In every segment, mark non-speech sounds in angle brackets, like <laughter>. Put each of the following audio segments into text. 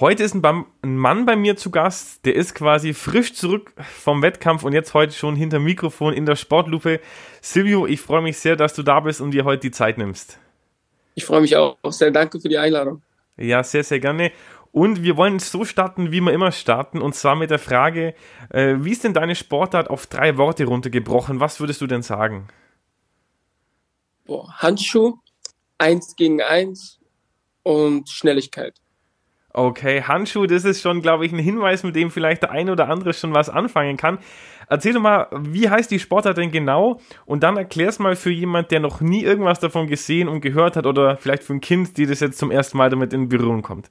Heute ist ein, Mann bei mir zu Gast, der ist quasi frisch zurück vom Wettkampf und jetzt heute schon hinter Mikrofon in der Sportlupe. Silvio, ich freue mich sehr, dass du da bist und dir heute die Zeit nimmst. Ich freue mich auch sehr. Danke für die Einladung. Ja, sehr, sehr gerne. Und wir wollen so starten, wie wir immer starten, und zwar mit der Frage, äh, wie ist denn deine Sportart auf drei Worte runtergebrochen? Was würdest du denn sagen? Boah, Handschuh, eins gegen eins und Schnelligkeit. Okay, Handschuh, das ist schon, glaube ich, ein Hinweis, mit dem vielleicht der eine oder andere schon was anfangen kann. Erzähl doch mal, wie heißt die Sportart denn genau? Und dann erklär's mal für jemand, der noch nie irgendwas davon gesehen und gehört hat oder vielleicht für ein Kind, die das jetzt zum ersten Mal damit in Berührung kommt.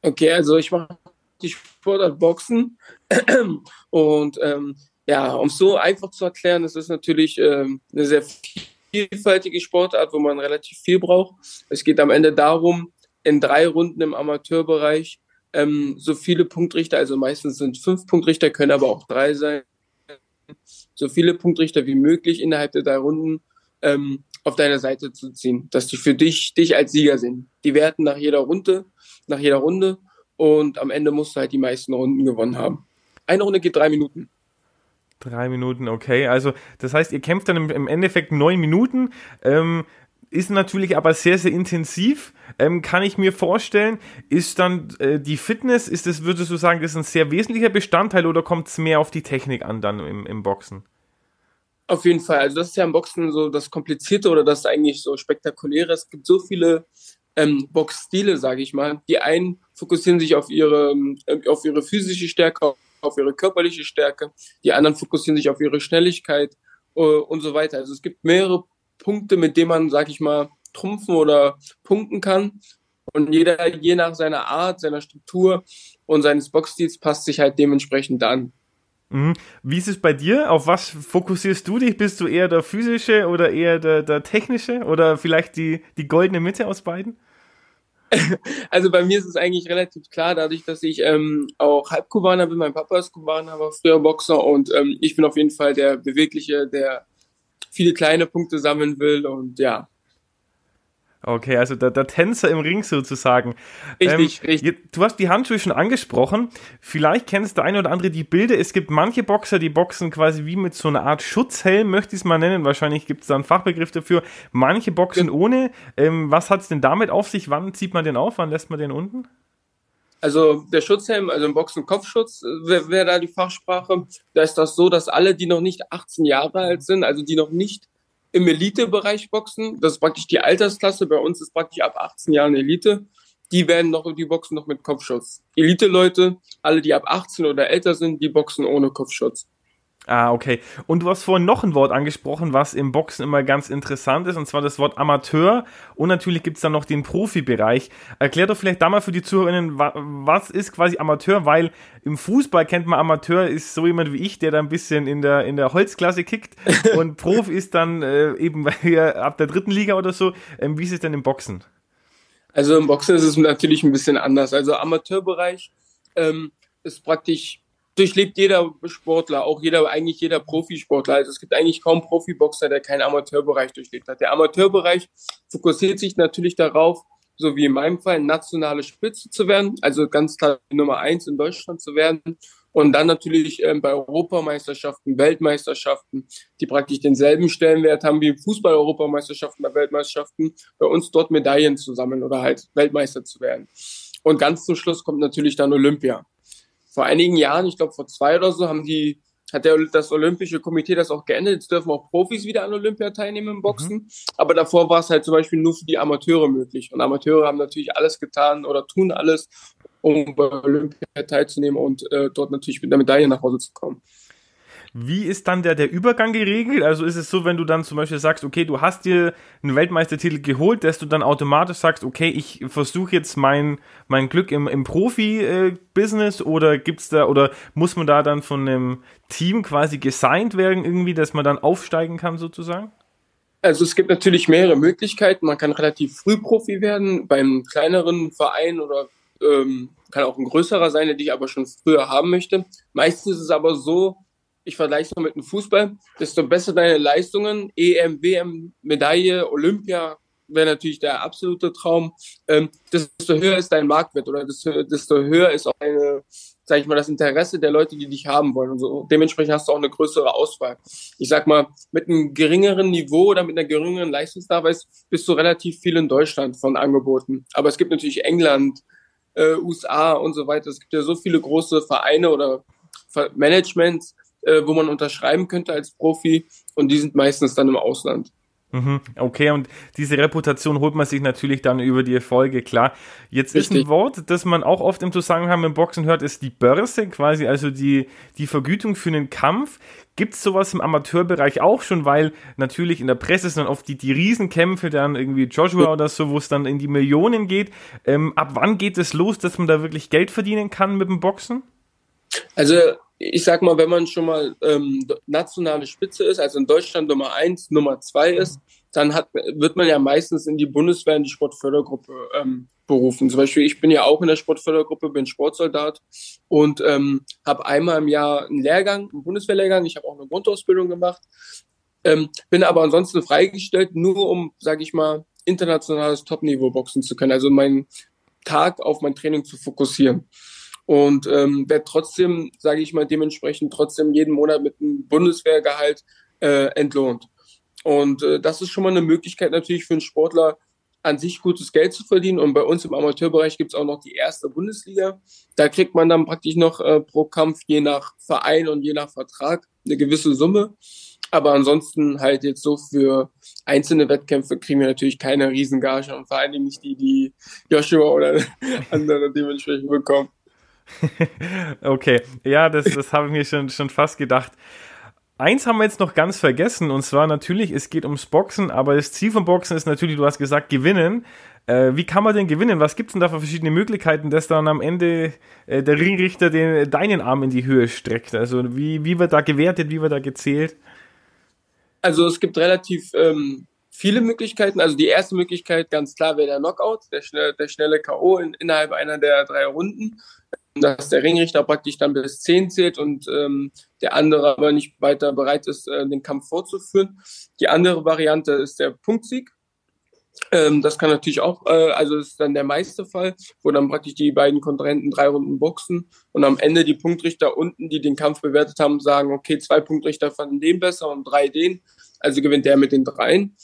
Okay, also ich mache die Sportart Boxen <clears throat> und ähm, ja, um es so einfach zu erklären, es ist natürlich ähm, eine sehr vielfältige Sportart, wo man relativ viel braucht. Es geht am Ende darum, in drei Runden im Amateurbereich ähm, so viele Punktrichter, also meistens sind fünf Punktrichter, können aber auch drei sein, so viele Punktrichter wie möglich innerhalb der drei Runden ähm, auf deiner Seite zu ziehen, dass die für dich dich als Sieger sind. Die werten nach jeder Runde, nach jeder Runde und am Ende musst du halt die meisten Runden gewonnen haben. Eine Runde geht drei Minuten. Drei Minuten, okay. Also das heißt, ihr kämpft dann im, Endeffekt neun Minuten. Ähm, ist natürlich aber sehr, sehr intensiv, ähm, kann ich mir vorstellen. Ist dann äh, die Fitness, ist das, würdest du sagen, das ist ein sehr wesentlicher Bestandteil oder kommt es mehr auf die Technik an dann im, im Boxen? Auf jeden Fall. Also das ist ja im Boxen so das Komplizierte oder das eigentlich so Spektakuläre. Es gibt so viele ähm, Boxstile, sage ich mal. Die einen fokussieren sich auf ihre, ähm, auf ihre physische Stärke, auf ihre körperliche Stärke. Die anderen fokussieren sich auf ihre Schnelligkeit äh, und so weiter. Also es gibt mehrere Punkte, mit denen man, sag ich mal, trumpfen oder punkten kann. Und jeder, je nach seiner Art, seiner Struktur und seines Boxstils passt sich halt dementsprechend an. Mhm. Wie ist es bei dir? Auf was fokussierst du dich? Bist du eher der physische oder eher der, der technische oder vielleicht die, die goldene Mitte aus beiden? <laughs> Also bei mir ist es eigentlich relativ klar, dadurch, dass ich ähm, auch Halbkubaner bin. Mein Papa ist Kubaner, war früher Boxer und ähm, ich bin auf jeden Fall der bewegliche, der viele kleine Punkte sammeln will und ja. Okay, also der, der Tänzer im Ring sozusagen. Richtig, ähm, richtig. Du hast die Handschuhe schon angesprochen. Vielleicht kennst der eine oder andere die Bilder. Es gibt manche Boxer, die boxen quasi wie mit so einer Art Schutzhelm, möchte ich es mal nennen. Wahrscheinlich gibt es da einen Fachbegriff dafür. Manche boxen ja. ohne. Ähm, was hat es denn damit auf sich? Wann zieht man den auf? Wann lässt man den unten? Also der Schutzhelm, also im Boxen Kopfschutz äh, wäre wär da die Fachsprache. Da ist das so, dass alle, die noch nicht 18 Jahre alt sind, also die noch nicht im Elitebereich boxen, das ist praktisch die Altersklasse, bei uns ist praktisch ab 18 Jahren Elite, die werden noch, die boxen noch mit Kopfschutz. Elite-Leute, alle, die ab 18 oder älter sind, die boxen ohne Kopfschutz. Ah, okay. Und du hast vorhin noch ein Wort angesprochen, was im Boxen immer ganz interessant ist, und zwar das Wort Amateur. Und natürlich gibt es dann noch den Profibereich. Erklär doch vielleicht da mal für die Zuhörerinnen, was ist quasi Amateur, weil im Fußball kennt man Amateur ist so jemand wie ich, der da ein bisschen in der, in der Holzklasse kickt. <laughs> und Profi ist dann äh, eben <laughs> ab der dritten Liga oder so. Ähm, wie ist es denn im Boxen? Also im Boxen ist es natürlich ein bisschen anders. Also Amateurbereich ähm, ist praktisch durchlebt jeder Sportler, auch jeder, eigentlich jeder Profisportler. Also es gibt eigentlich kaum Profiboxer, der keinen Amateurbereich durchlebt hat. Der Amateurbereich fokussiert sich natürlich darauf, so wie in meinem Fall, nationale Spitze zu werden, also ganz klar Nummer eins in Deutschland zu werden. Und dann natürlich ähm, bei Europameisterschaften, Weltmeisterschaften, die praktisch denselben Stellenwert haben wie Fußball-Europameisterschaften bei Weltmeisterschaften, bei uns dort Medaillen zu sammeln oder halt Weltmeister zu werden. Und ganz zum Schluss kommt natürlich dann Olympia vor einigen Jahren, ich glaube vor zwei oder so, haben die, hat der, das Olympische Komitee das auch geändert. Jetzt dürfen auch Profis wieder an Olympia teilnehmen im Boxen. Mhm. Aber davor war es halt zum Beispiel nur für die Amateure möglich. Und Amateure haben natürlich alles getan oder tun alles, um bei Olympia teilzunehmen und äh, dort natürlich mit einer Medaille nach Hause zu kommen. Wie ist dann der, der Übergang geregelt? Also ist es so, wenn du dann zum Beispiel sagst, okay, du hast dir einen Weltmeistertitel geholt, dass du dann automatisch sagst, okay, ich versuche jetzt mein, mein Glück im, im Profi-Business oder gibt's da, oder muss man da dann von einem Team quasi gesigned werden irgendwie, dass man dann aufsteigen kann sozusagen? Also es gibt natürlich mehrere Möglichkeiten. Man kann relativ früh Profi werden, beim kleineren Verein oder ähm, kann auch ein größerer sein, der dich aber schon früher haben möchte. Meistens ist es aber so, ich vergleiche es mal mit dem Fußball, desto besser deine Leistungen, EM, WM, Medaille, Olympia, wäre natürlich der absolute Traum, ähm, desto höher ist dein Marktwert oder desto, desto höher ist auch eine, sag ich mal, das Interesse der Leute, die dich haben wollen und so. Dementsprechend hast du auch eine größere Auswahl. Ich sag mal, mit einem geringeren Niveau oder mit einer geringeren Leistungsnachweis bist du relativ viel in Deutschland von Angeboten. Aber es gibt natürlich England, äh, USA und so weiter. Es gibt ja so viele große Vereine oder Managements, äh, wo man unterschreiben könnte als Profi und die sind meistens dann im Ausland. Mhm. Okay, und diese Reputation holt man sich natürlich dann über die Erfolge, klar. Jetzt Richtig. ist ein Wort, das man auch oft im Zusammenhang mit Boxen hört, ist die Börse, quasi also die, die Vergütung für einen Kampf. Gibt es sowas im Amateurbereich auch schon, weil natürlich in der Presse sind dann oft die, die Riesenkämpfe, dann irgendwie Joshua oder so, wo es dann in die Millionen geht. Ähm, ab wann geht es los, dass man da wirklich Geld verdienen kann mit dem Boxen? Also ich sag mal, wenn man schon mal ähm, nationale Spitze ist, also in Deutschland Nummer eins, Nummer zwei ist, dann hat, wird man ja meistens in die Bundeswehr, in die Sportfördergruppe ähm, berufen. Zum Beispiel, ich bin ja auch in der Sportfördergruppe, bin Sportsoldat und ähm, habe einmal im Jahr einen Lehrgang, einen Bundeswehrlehrgang. Ich habe auch eine Grundausbildung gemacht, ähm, bin aber ansonsten freigestellt, nur um, sage ich mal, internationales Topniveau boxen zu können. Also meinen Tag auf mein Training zu fokussieren und ähm, werde trotzdem, sage ich mal, dementsprechend trotzdem jeden Monat mit einem Bundeswehrgehalt äh, entlohnt. Und äh, das ist schon mal eine Möglichkeit natürlich für einen Sportler, an sich gutes Geld zu verdienen. Und bei uns im Amateurbereich gibt es auch noch die erste Bundesliga. Da kriegt man dann praktisch noch äh, pro Kampf, je nach Verein und je nach Vertrag, eine gewisse Summe. Aber ansonsten halt jetzt so für einzelne Wettkämpfe kriegen wir natürlich keine Riesengage und vor allen Dingen nicht die, die Joshua oder <laughs> andere dementsprechend bekommen. <laughs> okay, ja, das, das habe ich mir schon, schon fast gedacht. Eins haben wir jetzt noch ganz vergessen, und zwar natürlich, es geht ums Boxen, aber das Ziel vom Boxen ist natürlich, du hast gesagt, gewinnen. Äh, wie kann man denn gewinnen? Was gibt es denn da für verschiedene Möglichkeiten, dass dann am Ende äh, der Ringrichter den, deinen Arm in die Höhe streckt? Also wie, wie wird da gewertet, wie wird da gezählt? Also es gibt relativ ähm, viele Möglichkeiten. Also die erste Möglichkeit, ganz klar, wäre der Knockout, der, schnelle, der schnelle K.O. In, innerhalb einer der drei Runden dass der Ringrichter praktisch dann bis 10 zählt und ähm, der andere aber nicht weiter bereit ist, äh, den Kampf fortzuführen. Die andere Variante ist der Punktsieg. Ähm, das kann natürlich auch, äh, also ist dann der meiste Fall, wo dann praktisch die beiden Kontrahenten drei Runden boxen und am Ende die Punktrichter unten, die den Kampf bewertet haben, sagen, okay, zwei Punktrichter fanden den besser und drei den, also gewinnt der mit den dreien.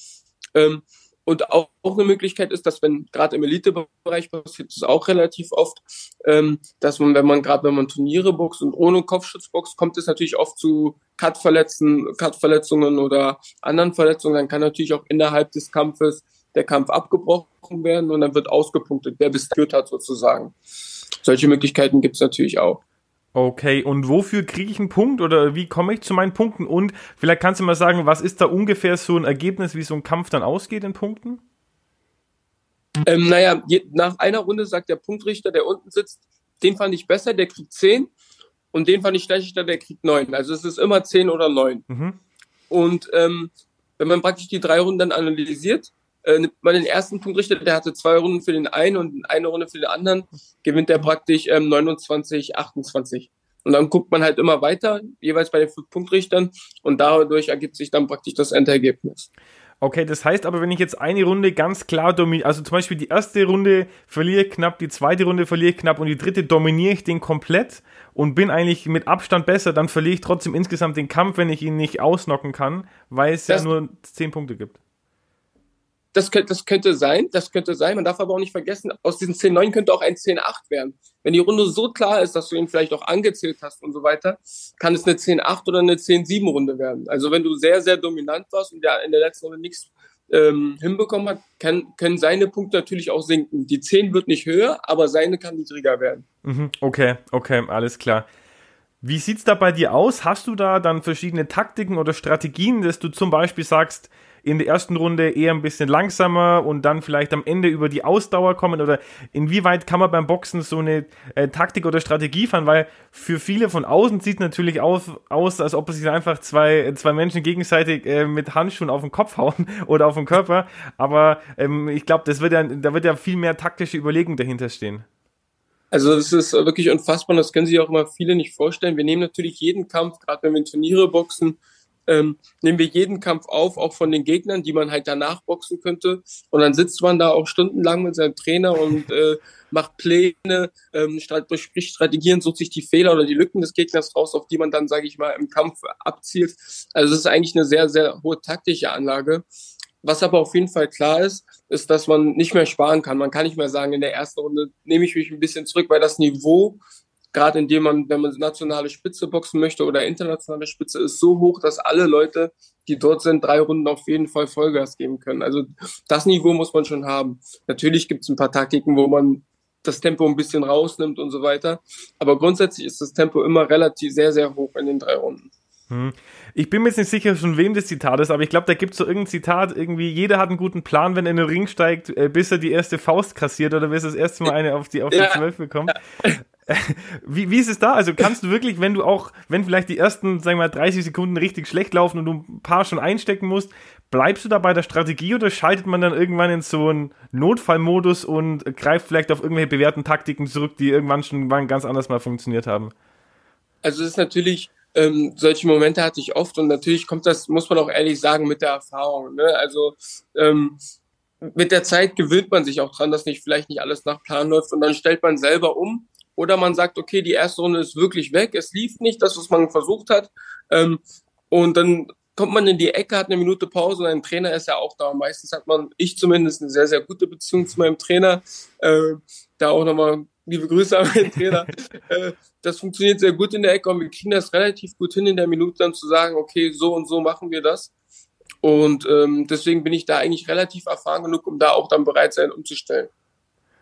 Ähm, und auch, eine Möglichkeit ist, dass wenn gerade im Elitebereich passiert es auch relativ oft, ähm, dass man, wenn man gerade wenn man Turniere boxt und ohne Kopfschutz boxt, kommt es natürlich oft zu Cut-Verletzungen Cut oder anderen Verletzungen. Dann kann natürlich auch innerhalb des Kampfes der Kampf abgebrochen werden und dann wird ausgepunktet, wer bis führt hat sozusagen. Solche Möglichkeiten gibt es natürlich auch. Okay, und wofür kriege ich einen Punkt oder wie komme ich zu meinen Punkten? Und vielleicht kannst du mal sagen, was ist da ungefähr so ein Ergebnis, wie so ein Kampf dann ausgeht in Punkten? Ähm, naja, je, nach einer Runde sagt der Punktrichter, der unten sitzt, den fand ich besser, der kriegt 10 und den fand ich schlechter, der kriegt 9. Also es ist immer 10 oder 9. Mhm. Und ähm, wenn man praktisch die drei Runden dann analysiert, äh, man den ersten Punktrichter, der hatte zwei Runden für den einen und eine Runde für den anderen, gewinnt der praktisch ähm, 29, 28. Und dann guckt man halt immer weiter, jeweils bei den fünf Punktrichtern und dadurch ergibt sich dann praktisch das Endergebnis. Okay, das heißt aber, wenn ich jetzt eine Runde ganz klar dominiere, also zum Beispiel die erste Runde verliere ich knapp, die zweite Runde verliere ich knapp und die dritte dominiere ich den komplett und bin eigentlich mit Abstand besser, dann verliere ich trotzdem insgesamt den Kampf, wenn ich ihn nicht ausnocken kann, weil es das ja nur zehn Punkte gibt. Das könnte, das könnte sein, das könnte sein. Man darf aber auch nicht vergessen, aus diesen 10-9 könnte auch ein 10-8 werden. Wenn die Runde so klar ist, dass du ihn vielleicht auch angezählt hast und so weiter, kann es eine 10-8 oder eine 10-7 Runde werden. Also wenn du sehr, sehr dominant warst und der in der letzten Runde nichts ähm, hinbekommen hat, kann, können seine Punkte natürlich auch sinken. Die 10 wird nicht höher, aber seine kann niedriger werden. Mhm, okay, okay, alles klar. Wie sieht's da bei dir aus? Hast du da dann verschiedene Taktiken oder Strategien, dass du zum Beispiel sagst, in der ersten Runde eher ein bisschen langsamer und dann vielleicht am Ende über die Ausdauer kommen? Oder inwieweit kann man beim Boxen so eine äh, Taktik oder Strategie fahren? Weil für viele von außen sieht natürlich aus, aus als ob sich einfach zwei, zwei Menschen gegenseitig äh, mit Handschuhen auf den Kopf hauen <laughs> oder auf den Körper. Aber ähm, ich glaube, das wird ja, da wird ja viel mehr taktische Überlegung dahinter stehen. Also das ist wirklich unfassbar, das können sich auch immer viele nicht vorstellen. Wir nehmen natürlich jeden Kampf, gerade wenn wir Turniere boxen, ähm, nehmen wir jeden Kampf auf, auch von den Gegnern, die man halt danach boxen könnte. Und dann sitzt man da auch stundenlang mit seinem Trainer und <laughs> äh, macht Pläne, ähm, bespricht Strategien, sucht sich die Fehler oder die Lücken des Gegners raus, auf die man dann, sage ich mal, im Kampf abzielt. Also es ist eigentlich eine sehr, sehr hohe taktische Anlage. Was aber auf jeden Fall klar ist, ist, dass man nicht mehr sparen kann. Man kann nicht mehr sagen, in der ersten Runde nehme ich mich ein bisschen zurück, weil das Niveau gerade indem man, wenn man nationale Spitze boxen möchte oder internationale Spitze, ist so hoch, dass alle Leute, die dort sind, drei Runden auf jeden Fall Vollgas geben können. Also das Niveau muss man schon haben. Natürlich gibt es ein paar Taktiken, wo man das Tempo ein bisschen rausnimmt und so weiter. Aber grundsätzlich ist das Tempo immer relativ sehr, sehr hoch in den drei Runden. Hm. Ich bin mir jetzt nicht sicher, von wem das Zitat ist, aber ich glaube, da gibt es so irgendein Zitat, irgendwie, jeder hat einen guten Plan, wenn er in den Ring steigt, äh, bis er die erste Faust kassiert oder bis er das erste Mal <laughs> eine auf die, auf die ja. 12 bekommt. <laughs> Wie, wie ist es da? Also kannst du wirklich, wenn du auch, wenn vielleicht die ersten, sagen wir mal, 30 Sekunden richtig schlecht laufen und du ein paar schon einstecken musst, bleibst du da bei der Strategie oder schaltet man dann irgendwann in so einen Notfallmodus und greift vielleicht auf irgendwelche bewährten Taktiken zurück, die irgendwann schon ganz anders mal funktioniert haben? Also es ist natürlich ähm, solche Momente hatte ich oft und natürlich kommt das, muss man auch ehrlich sagen, mit der Erfahrung. Ne? Also ähm, mit der Zeit gewöhnt man sich auch dran, dass nicht vielleicht nicht alles nach Plan läuft und dann stellt man selber um oder man sagt, okay, die erste Runde ist wirklich weg, es lief nicht, das, was man versucht hat ähm, und dann kommt man in die Ecke, hat eine Minute Pause und ein Trainer ist ja auch da. Meistens hat man, ich zumindest, eine sehr, sehr gute Beziehung zu meinem Trainer. Äh, da auch nochmal liebe Grüße an meinen Trainer. <laughs> äh, das funktioniert sehr gut in der Ecke und wir kriegen das relativ gut hin, in der Minute dann zu sagen, okay, so und so machen wir das. Und ähm, deswegen bin ich da eigentlich relativ erfahren genug, um da auch dann bereit sein, umzustellen.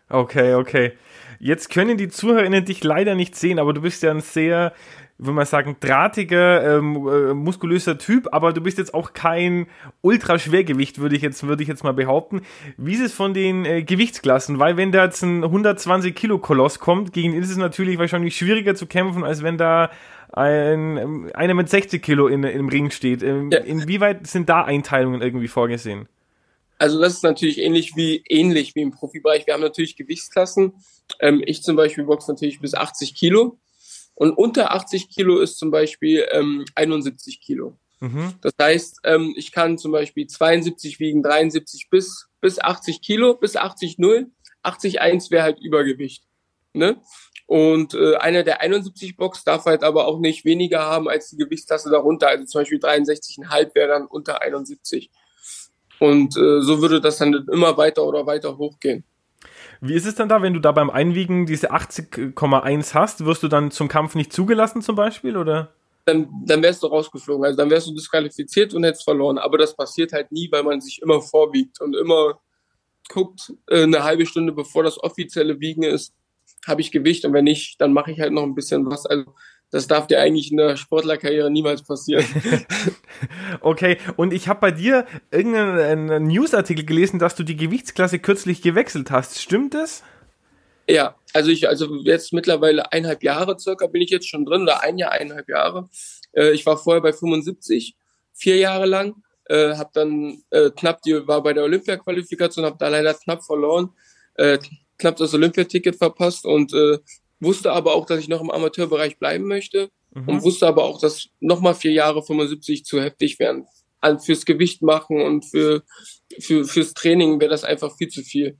Okay, okay. Jetzt können die ZuhörerInnen dich leider nicht sehen, aber du bist ja ein sehr würde man sagen, drahtiger, ähm, äh, muskulöser Typ, aber du bist jetzt auch kein Ultraschwergewicht, würde ich jetzt, würde ich jetzt mal behaupten. Wie ist es von den äh, Gewichtsklassen? Weil wenn da jetzt ein 120 Kilo Koloss kommt, gegen ihn ist es natürlich wahrscheinlich schwieriger zu kämpfen, als wenn da ein, ähm, einer mit 60 Kilo in, im Ring steht. Ähm, ja. Inwieweit sind da Einteilungen irgendwie vorgesehen? Also das ist natürlich ähnlich wie ähnlich wie im Profibereich. Wir haben natürlich Gewichtsklassen. Ähm, ich zum Beispiel boxe natürlich bis 80 Kilo. Und unter 80 Kilo ist zum Beispiel ähm, 71 Kilo. Mhm. Das heißt, ähm, ich kann zum Beispiel 72 wiegen, 73 bis, bis 80 Kilo, bis 80,0. 80,1 wäre halt Übergewicht. Ne? Und äh, einer der 71 Box darf halt aber auch nicht weniger haben als die Gewichtsklasse darunter. Also zum Beispiel 63,5 wäre dann unter 71. Und äh, so würde das dann immer weiter oder weiter hochgehen. Wie ist es dann da, wenn du da beim Einwiegen diese 80,1 hast? Wirst du dann zum Kampf nicht zugelassen zum Beispiel, oder? Dann, dann wärst du rausgeflogen. Also dann wärst du disqualifiziert und hättest verloren. Aber das passiert halt nie, weil man sich immer vorwiegt und immer guckt, äh, eine halbe Stunde bevor das offizielle Wiegen ist, habe ich Gewicht und wenn nicht, dann mache ich halt noch ein bisschen was. Also das darf dir eigentlich in der Sportlerkarriere niemals passieren. <laughs> okay, und ich habe bei dir irgendeinen Newsartikel gelesen, dass du die Gewichtsklasse kürzlich gewechselt hast. Stimmt das? Ja, also ich, also jetzt mittlerweile eineinhalb Jahre circa bin ich jetzt schon drin, oder ein Jahr, eineinhalb Jahre. Äh, ich war vorher bei 75, vier Jahre lang, äh, habe dann äh, knapp, die war bei der Olympia-Qualifikation, habe da leider knapp verloren, äh, knapp das Olympiaticket verpasst und äh, wusste aber auch, dass ich noch im Amateurbereich bleiben möchte mhm. und wusste aber auch, dass nochmal vier Jahre 75 zu heftig wären. Also fürs Gewicht machen und für, für, fürs Training wäre das einfach viel zu viel.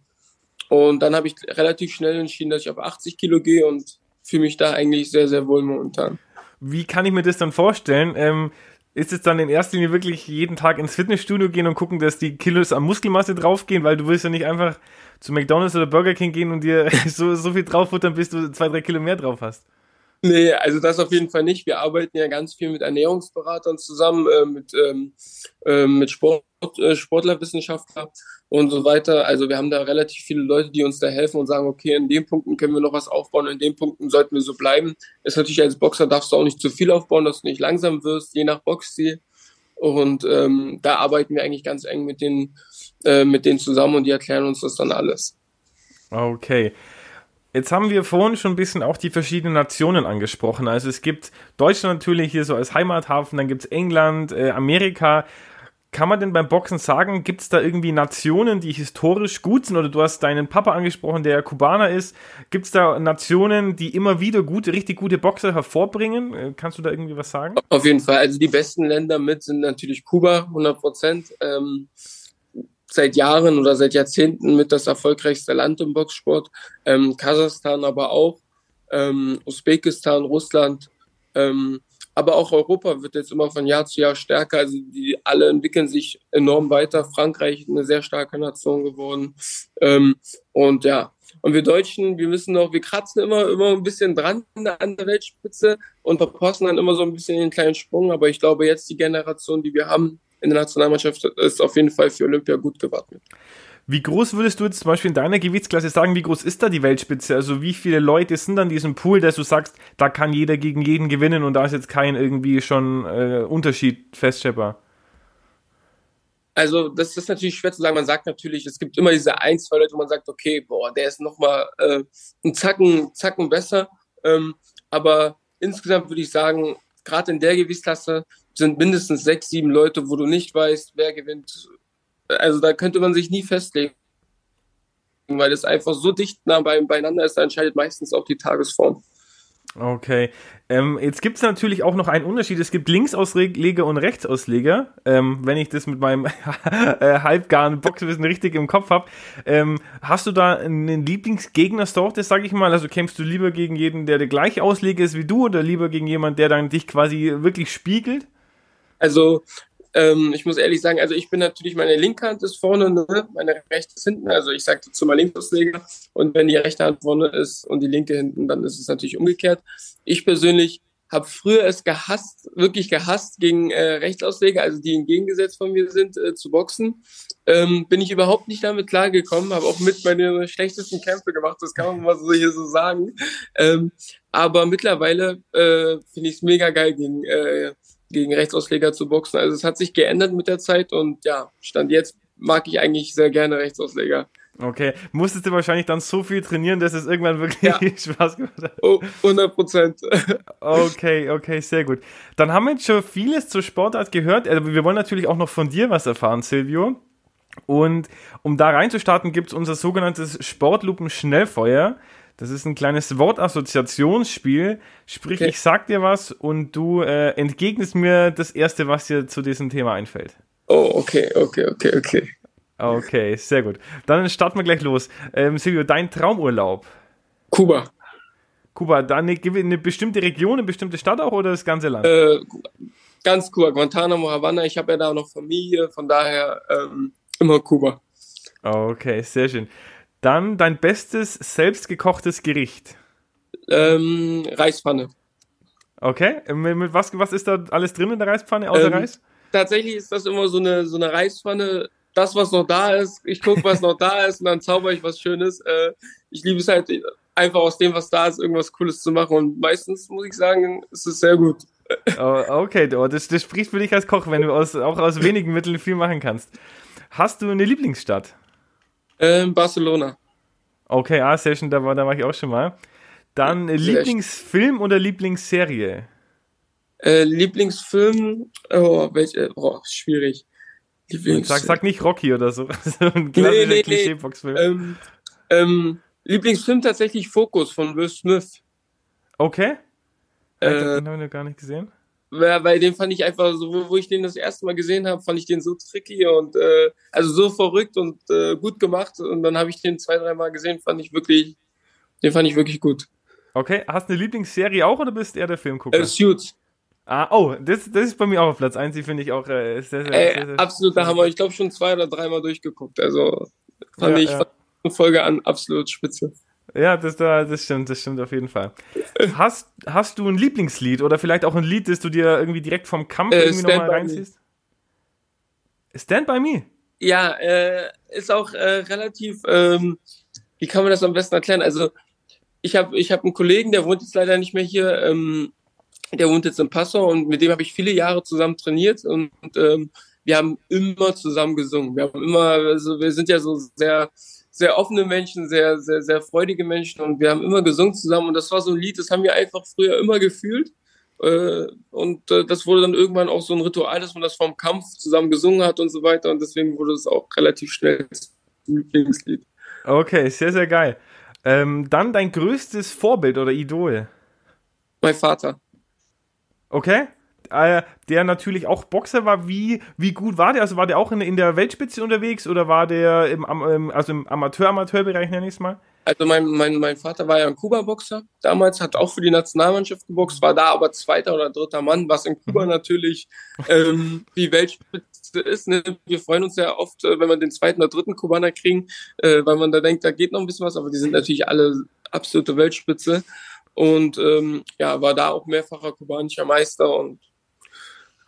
Und dann habe ich relativ schnell entschieden, dass ich auf 80 Kilo gehe und fühle mich da eigentlich sehr, sehr wohl momentan. Wie kann ich mir das dann vorstellen? Ähm, ist es dann in erster Linie wirklich jeden Tag ins Fitnessstudio gehen und gucken, dass die Kilos an Muskelmasse draufgehen, weil du willst ja nicht einfach zu McDonalds oder Burger King gehen und dir <laughs> so, so viel drauffuttern, bis du zwei, drei Kilo mehr drauf hast. Nee, also das auf jeden Fall nicht. Wir arbeiten ja ganz viel mit Ernährungsberatern zusammen, äh, mit, ähm, äh, mit Sport äh, Sportlerwissenschaftler und so weiter. Also wir haben da relativ viele Leute, die uns da helfen und sagen, okay, in den Punkten können wir noch was aufbauen, in den Punkten sollten wir so bleiben. Ist natürlich als Boxer darfst du auch nicht zu viel aufbauen, dass du nicht langsam wirst, je nach Boxstil. Und ähm, da arbeiten wir eigentlich ganz eng mit denen, äh, mit denen zusammen und die erklären uns das dann alles. Okay. Jetzt haben wir vorhin schon ein bisschen auch die verschiedenen Nationen angesprochen. Also es gibt Deutschland natürlich hier so als Heimathafen, dann gibt es England, äh, Amerika. Kann man denn beim Boxen sagen, gibt es da irgendwie Nationen, die historisch gut sind? Oder du hast deinen Papa angesprochen, der Kubaner ist. Gibt es da Nationen, die immer wieder gute, richtig gute Boxer hervorbringen? Äh, kannst du da irgendwie was sagen? Auf jeden Fall. Also die besten Länder mit sind natürlich Kuba, 100 Prozent. Ähm, seit Jahren oder seit Jahrzehnten mit das erfolgreichste Land im Boxsport. Ähm, Kasachstan aber auch, ähm, Usbekistan, Russland, ähm, aber auch Europa wird jetzt immer von Jahr zu Jahr stärker. Also die alle entwickeln sich enorm weiter. Frankreich ist eine sehr starke Nation geworden. Ähm, und ja, und wir Deutschen, wir müssen noch, wir kratzen immer, immer ein bisschen dran an der Weltspitze und verpassen dann immer so ein bisschen den kleinen Sprung. Aber ich glaube, jetzt die Generation, die wir haben in der Nationalmannschaft, ist auf jeden Fall für Olympia gut gewappnet. Wie groß würdest du jetzt zum Beispiel in deiner Gewichtsklasse sagen, wie groß ist da die Weltspitze? Also wie viele Leute sind in diesem Pool, dass du sagst, da kann jeder gegen jeden gewinnen und da ist jetzt kein irgendwie schon äh, Unterschied feststellbar? Also das ist natürlich schwer zu sagen. Man sagt natürlich, es gibt immer diese ein, zwei Leute, wo man sagt, okay, boah, der ist nochmal äh, einen Zacken, Zacken besser. Ähm, aber insgesamt würde ich sagen, gerade in der Gewichtsklasse sind mindestens sechs, sieben Leute, wo du nicht weißt, wer gewinnt, also da könnte man sich nie festlegen, weil es einfach so dicht nah beieinander ist, da entscheidet meistens auch die Tagesform. Okay. Ähm, jetzt gibt es natürlich auch noch einen Unterschied. Es gibt Linksausleger und Rechtsausleger. Ähm, wenn ich das mit meinem <laughs> äh, halbgaren Boxwissen richtig im Kopf habe. Ähm, hast du da einen Lieblingsgegner Sorte, sag ich mal? Also kämpfst du lieber gegen jeden, der der gleiche Ausleger ist wie du oder lieber gegen jemanden, der dann dich quasi wirklich spiegelt? Also ähm, ich muss ehrlich sagen, also ich bin natürlich, meine linke Hand ist vorne, ne? meine rechte ist hinten. Also ich sage zu meinem Linksausleger. Und wenn die rechte Hand vorne ist und die linke hinten, dann ist es natürlich umgekehrt. Ich persönlich habe früher es gehasst, wirklich gehasst, gegen äh, Rechtsausleger, also die entgegengesetzt von mir sind, äh, zu boxen. Ähm, bin ich überhaupt nicht damit klargekommen, habe auch mit meine schlechtesten Kämpfe gemacht, das kann man mal so hier so sagen. Ähm, aber mittlerweile äh, finde ich es mega geil, gegen äh, gegen Rechtsausleger zu boxen. Also es hat sich geändert mit der Zeit und ja, Stand jetzt mag ich eigentlich sehr gerne Rechtsausleger. Okay, musstest du wahrscheinlich dann so viel trainieren, dass es irgendwann wirklich ja. <laughs> Spaß gemacht hat. Oh, 100 Prozent. <laughs> okay, okay, sehr gut. Dann haben wir jetzt schon vieles zur Sportart gehört. Also wir wollen natürlich auch noch von dir was erfahren, Silvio. Und um da reinzustarten, gibt es unser sogenanntes Sportlupen-Schnellfeuer. Das ist ein kleines Wortassoziationsspiel. Sprich, okay. ich sag dir was und du äh, entgegnest mir das Erste, was dir zu diesem Thema einfällt. Oh, okay, okay, okay, okay. Okay, sehr gut. Dann starten wir gleich los. Ähm, Silvio, dein Traumurlaub? Kuba. Kuba, dann eine, eine, bestimmte Region, eine bestimmte Stadt auch oder das ganze Land? Äh, ganz Kuba, Guantanamo, Havanna. Ich habe ja da noch Familie, von daher ähm, immer Kuba. Okay, sehr schön. Dann dein bestes selbstgekochtes Gericht. Ähm, Reispfanne. Okay, mit, mit, was, was ist da alles drin in der Reispfanne, außer ähm, Reis? Tatsächlich ist das immer so eine, so eine Reispfanne, das, was noch da ist. Ich gucke, was noch da ist und dann zauber ich was Schönes. Äh, ich liebe es halt einfach aus dem, was da ist, irgendwas Cooles zu machen und meistens, muss ich sagen, ist es sehr gut. Oh, okay, das, das spricht für dich als Koch, wenn du aus, auch aus wenigen Mitteln viel machen kannst. Hast du eine Lieblingsstadt? Ähm, Barcelona. Okay, ah, sehr schön, da war, da war ich auch schon mal. Dann ja, Lieblingsfilm oder Lieblingsserie? Äh, Lieblingsfilm, oh, welche, oh, schwierig. Lieblings sag, sag nicht Rocky oder so. <laughs> so ein nee, nee, Klischee-Boxfilm. Ähm, ähm, Lieblingsfilm tatsächlich Fokus von Will Smith. Okay. Äh, den haben wir noch gar nicht gesehen weil den fand ich einfach so, wo ich den das erste Mal gesehen habe, fand ich den so tricky und äh, also so verrückt und äh, gut gemacht. Und dann habe ich den zwei, dreimal gesehen, fand ich wirklich, den fand ich wirklich gut. Okay, hast du eine Lieblingsserie auch oder bist eher der Filmgucker? Äh, Suits. Ah, oh, das, das ist bei mir auch auf Platz 1, die finde ich auch äh, sehr, sehr, Ey, sehr, sehr Absoluter Hammer. Ich glaube schon zwei oder dreimal durchgeguckt. Also fand ja, ich ja. Folge an absolut spitze. Ja, das, das stimmt, das stimmt auf jeden Fall. Hast, hast du ein Lieblingslied oder vielleicht auch ein Lied, das du dir irgendwie direkt vom Kampf äh, irgendwie nochmal reinziehst? Stand by Me? Ja, äh, ist auch äh, relativ, ähm, wie kann man das am besten erklären? Also ich habe ich hab einen Kollegen, der wohnt jetzt leider nicht mehr hier, ähm, der wohnt jetzt in Passau und mit dem habe ich viele Jahre zusammen trainiert und ähm, wir haben immer zusammen gesungen. Wir haben immer, also wir sind ja so sehr, sehr offene Menschen, sehr, sehr, sehr freudige Menschen und wir haben immer gesungen zusammen und das war so ein Lied, das haben wir einfach früher immer gefühlt. Äh, und äh, das wurde dann irgendwann auch so ein Ritual, dass man das vom Kampf zusammen gesungen hat und so weiter und deswegen wurde es auch relativ schnell ein Lieblingslied. Okay, sehr, sehr geil. Ähm, dann dein größtes Vorbild oder Idol? Mein Vater. Okay. Äh, der natürlich auch Boxer war. Wie, wie gut war der? Also war der auch in, in der Weltspitze unterwegs oder war der im, im also im Amateur-Amateurbereich, nenne ich es mal? Also mein, mein, mein Vater war ja ein Kuba-Boxer damals, hat auch für die Nationalmannschaft geboxt, war da aber zweiter oder dritter Mann, was in Kuba mhm. natürlich ähm, wie Weltspitze ist. Ne? Wir freuen uns ja oft, äh, wenn wir den zweiten oder dritten Kubaner kriegen, äh, weil man da denkt, da geht noch ein bisschen was, aber die sind natürlich alle absolute Weltspitze. Und ähm, ja, war da auch mehrfacher kubanischer Meister und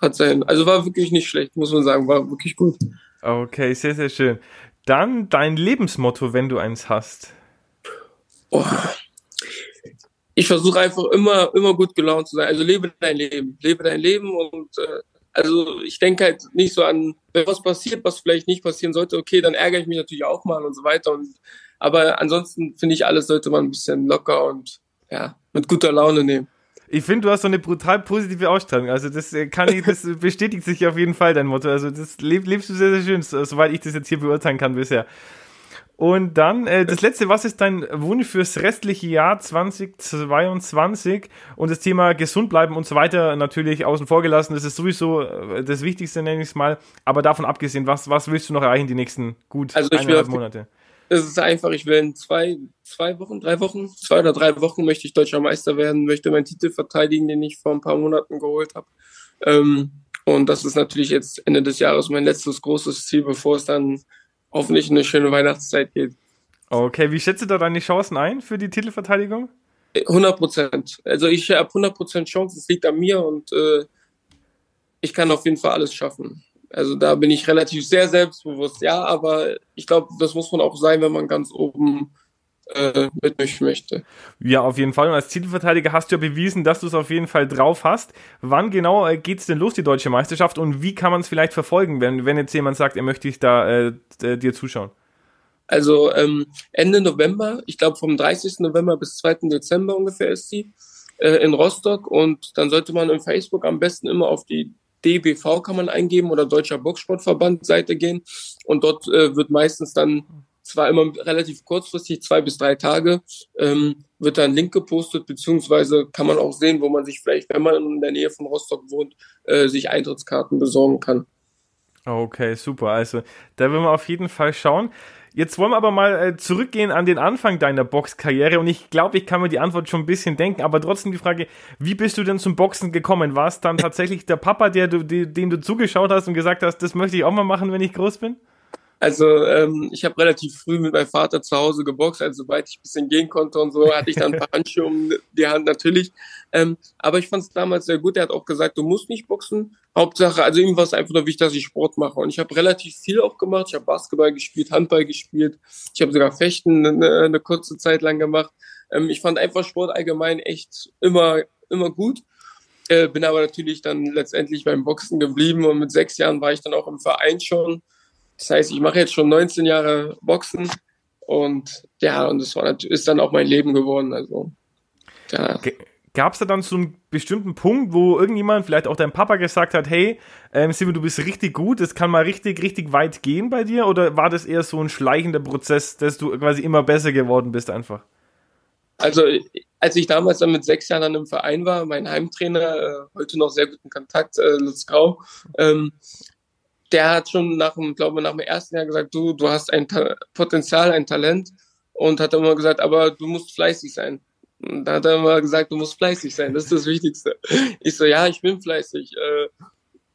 hat sein, also war wirklich nicht schlecht, muss man sagen, war wirklich gut. Okay, sehr, sehr schön. Dann dein Lebensmotto, wenn du eins hast. Oh. Ich versuche einfach immer, immer gut gelaunt zu sein. Also lebe dein Leben, lebe dein Leben und äh, also ich denke halt nicht so an, wenn was passiert, was vielleicht nicht passieren sollte, okay, dann ärgere ich mich natürlich auch mal und so weiter. Und, aber ansonsten finde ich, alles sollte man ein bisschen locker und ja, mit guter Laune nehmen. Ich finde, du hast so eine brutal positive Ausstrahlung. Also das äh, kann ich, das <laughs> bestätigt sich auf jeden Fall dein Motto. Also das lebst du sehr, sehr schön, soweit ich das jetzt hier beurteilen kann bisher. Und dann äh, das letzte, was ist dein Wunsch fürs restliche Jahr 2022? Und das Thema gesund bleiben und so weiter natürlich außen vor gelassen. Das ist sowieso äh, das Wichtigste, nenne ich es mal. Aber davon abgesehen, was, was willst du noch erreichen die nächsten gut also eineinhalb Monate? Es ist einfach, ich will in zwei, zwei Wochen, drei Wochen, zwei oder drei Wochen möchte ich deutscher Meister werden, möchte meinen Titel verteidigen, den ich vor ein paar Monaten geholt habe. Ähm, und das ist natürlich jetzt Ende des Jahres mein letztes großes Ziel, bevor es dann hoffentlich eine schöne Weihnachtszeit geht. Okay, wie schätzt du da deine Chancen ein für die Titelverteidigung? 100 Prozent. Also ich habe 100 Prozent Chance, es liegt an mir und äh, ich kann auf jeden Fall alles schaffen. Also da bin ich relativ sehr selbstbewusst, ja, aber ich glaube, das muss man auch sein, wenn man ganz oben äh, mitmischen möchte. Ja, auf jeden Fall. Und als Titelverteidiger hast du ja bewiesen, dass du es auf jeden Fall drauf hast. Wann genau äh, geht es denn los, die deutsche Meisterschaft? Und wie kann man es vielleicht verfolgen, wenn, wenn jetzt jemand sagt, er möchte dich da äh, dir zuschauen? Also ähm, Ende November, ich glaube vom 30. November bis 2. Dezember ungefähr ist sie äh, in Rostock. Und dann sollte man im Facebook am besten immer auf die DBV kann man eingeben oder Deutscher Boxsportverband Seite gehen. Und dort äh, wird meistens dann zwar immer relativ kurzfristig, zwei bis drei Tage, ähm, wird da ein Link gepostet, beziehungsweise kann man auch sehen, wo man sich vielleicht, wenn man in der Nähe von Rostock wohnt, äh, sich Eintrittskarten besorgen kann. Okay, super. Also da werden wir auf jeden Fall schauen. Jetzt wollen wir aber mal äh, zurückgehen an den Anfang deiner Boxkarriere und ich glaube, ich kann mir die Antwort schon ein bisschen denken, aber trotzdem die Frage, wie bist du denn zum Boxen gekommen? War es dann tatsächlich der Papa, der du, den du zugeschaut hast und gesagt hast, das möchte ich auch mal machen, wenn ich groß bin? Also ähm, ich habe relativ früh mit meinem Vater zu Hause geboxt, also sobald ich ein bisschen gehen konnte und so, hatte ich dann ein paar <laughs> Handschuhe um die Hand natürlich. Ähm, aber ich fand es damals sehr gut. Er hat auch gesagt, du musst nicht boxen. Hauptsache, also ihm war es einfach nur wichtig, dass ich Sport mache. Und ich habe relativ viel auch gemacht. Ich habe Basketball gespielt, Handball gespielt. Ich habe sogar Fechten eine, eine, kurze Zeit lang gemacht. Ähm, ich fand einfach Sport allgemein echt immer, immer gut. Äh, bin aber natürlich dann letztendlich beim Boxen geblieben und mit sechs Jahren war ich dann auch im Verein schon das heißt, ich mache jetzt schon 19 Jahre Boxen und ja, und das war, ist dann auch mein Leben geworden. Also, ja. Gab es da dann so einen bestimmten Punkt, wo irgendjemand, vielleicht auch dein Papa, gesagt hat, hey, ähm, Simon, du bist richtig gut, es kann mal richtig, richtig weit gehen bei dir? Oder war das eher so ein schleichender Prozess, dass du quasi immer besser geworden bist einfach? Also, als ich damals dann mit sechs Jahren dann im Verein war, mein Heimtrainer, äh, heute noch sehr guten Kontakt, äh, Lutz Grau, ähm, der hat schon nach dem, glaube nach dem ersten Jahr gesagt, du, du hast ein Ta Potenzial, ein Talent und hat immer gesagt, aber du musst fleißig sein. Und da hat er immer gesagt, du musst fleißig sein, das ist das Wichtigste. Ich so, ja, ich bin fleißig. Äh,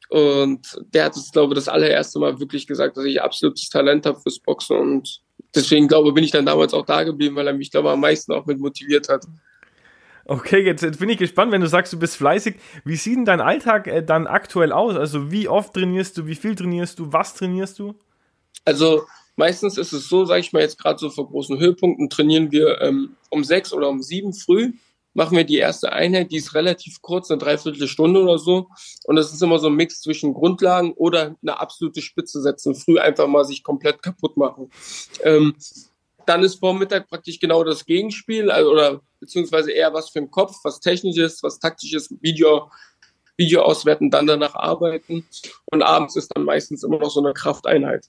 und der hat es, glaube ich, das allererste Mal wirklich gesagt, dass ich absolutes Talent habe fürs Boxen und deswegen, glaube ich, bin ich dann damals auch da geblieben, weil er mich, glaube ich, am meisten auch mit motiviert hat. Okay, jetzt, jetzt, bin ich gespannt, wenn du sagst, du bist fleißig. Wie sieht denn dein Alltag äh, dann aktuell aus? Also wie oft trainierst du, wie viel trainierst du, was trainierst du? Also meistens ist es so, sage ich mal jetzt gerade so vor großen Höhepunkten, trainieren wir ähm, um sechs oder um sieben früh, machen wir die erste Einheit, die ist relativ kurz, eine Dreiviertelstunde oder so. Und das ist immer so ein Mix zwischen Grundlagen oder eine absolute Spitze setzen, früh einfach mal sich komplett kaputt machen. Ähm, dann ist Vormittag praktisch genau das Gegenspiel, also, oder beziehungsweise eher was für den Kopf, was technisches, was taktisches, Video, Video auswerten, dann danach arbeiten. Und abends ist dann meistens immer noch so eine Krafteinheit.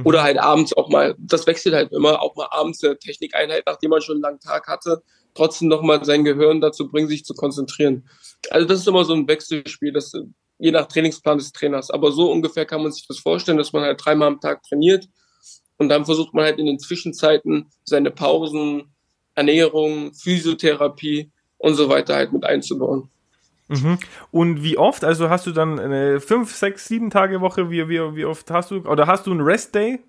Mhm. Oder halt abends auch mal, das wechselt halt immer, auch mal abends eine Technikeinheit, nachdem man schon einen langen Tag hatte, trotzdem nochmal sein Gehirn dazu bringen, sich zu konzentrieren. Also das ist immer so ein Wechselspiel, das je nach Trainingsplan des Trainers. Aber so ungefähr kann man sich das vorstellen, dass man halt dreimal am Tag trainiert und dann versucht man halt in den Zwischenzeiten seine Pausen, Ernährung, Physiotherapie und so weiter halt mit einzubauen. Mhm. Und wie oft? Also hast du dann eine fünf, sechs, sieben Tage Woche? Wie, wie, wie oft hast du? Oder hast du einen Rest Day?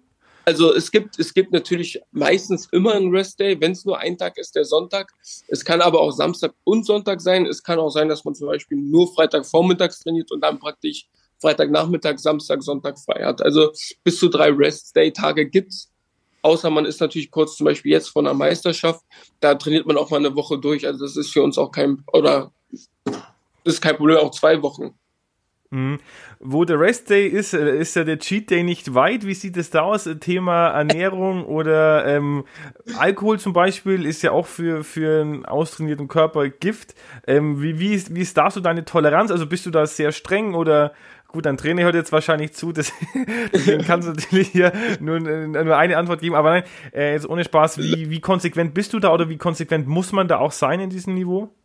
Also es gibt, es gibt natürlich meistens immer einen Rest Day, wenn es nur ein Tag ist, der Sonntag. Es kann aber auch Samstag und Sonntag sein. Es kann auch sein, dass man zum Beispiel nur Freitag vormittags trainiert und dann praktisch Freitagnachmittag, Samstag, Sonntag frei hat. Also bis zu drei Rest-Day-Tage gibt's. Außer man ist natürlich kurz zum Beispiel jetzt von einer Meisterschaft, da trainiert man auch mal eine Woche durch. Also das ist für uns auch kein, oder das ist kein Problem, auch zwei Wochen. Mhm. Wo der Rest Day ist, äh, ist ja der Cheat Day nicht weit. Wie sieht es da aus? Thema Ernährung <laughs> oder ähm, Alkohol zum Beispiel ist ja auch für, für einen austrainierten Körper Gift. Ähm, wie, wie, ist, wie ist da so deine Toleranz? Also bist du da sehr streng oder Gut, dein Trainer hört jetzt wahrscheinlich zu, <laughs> deswegen kannst du natürlich hier nur, nur eine Antwort geben. Aber nein, äh, jetzt ohne Spaß, wie, wie konsequent bist du da oder wie konsequent muss man da auch sein in diesem Niveau?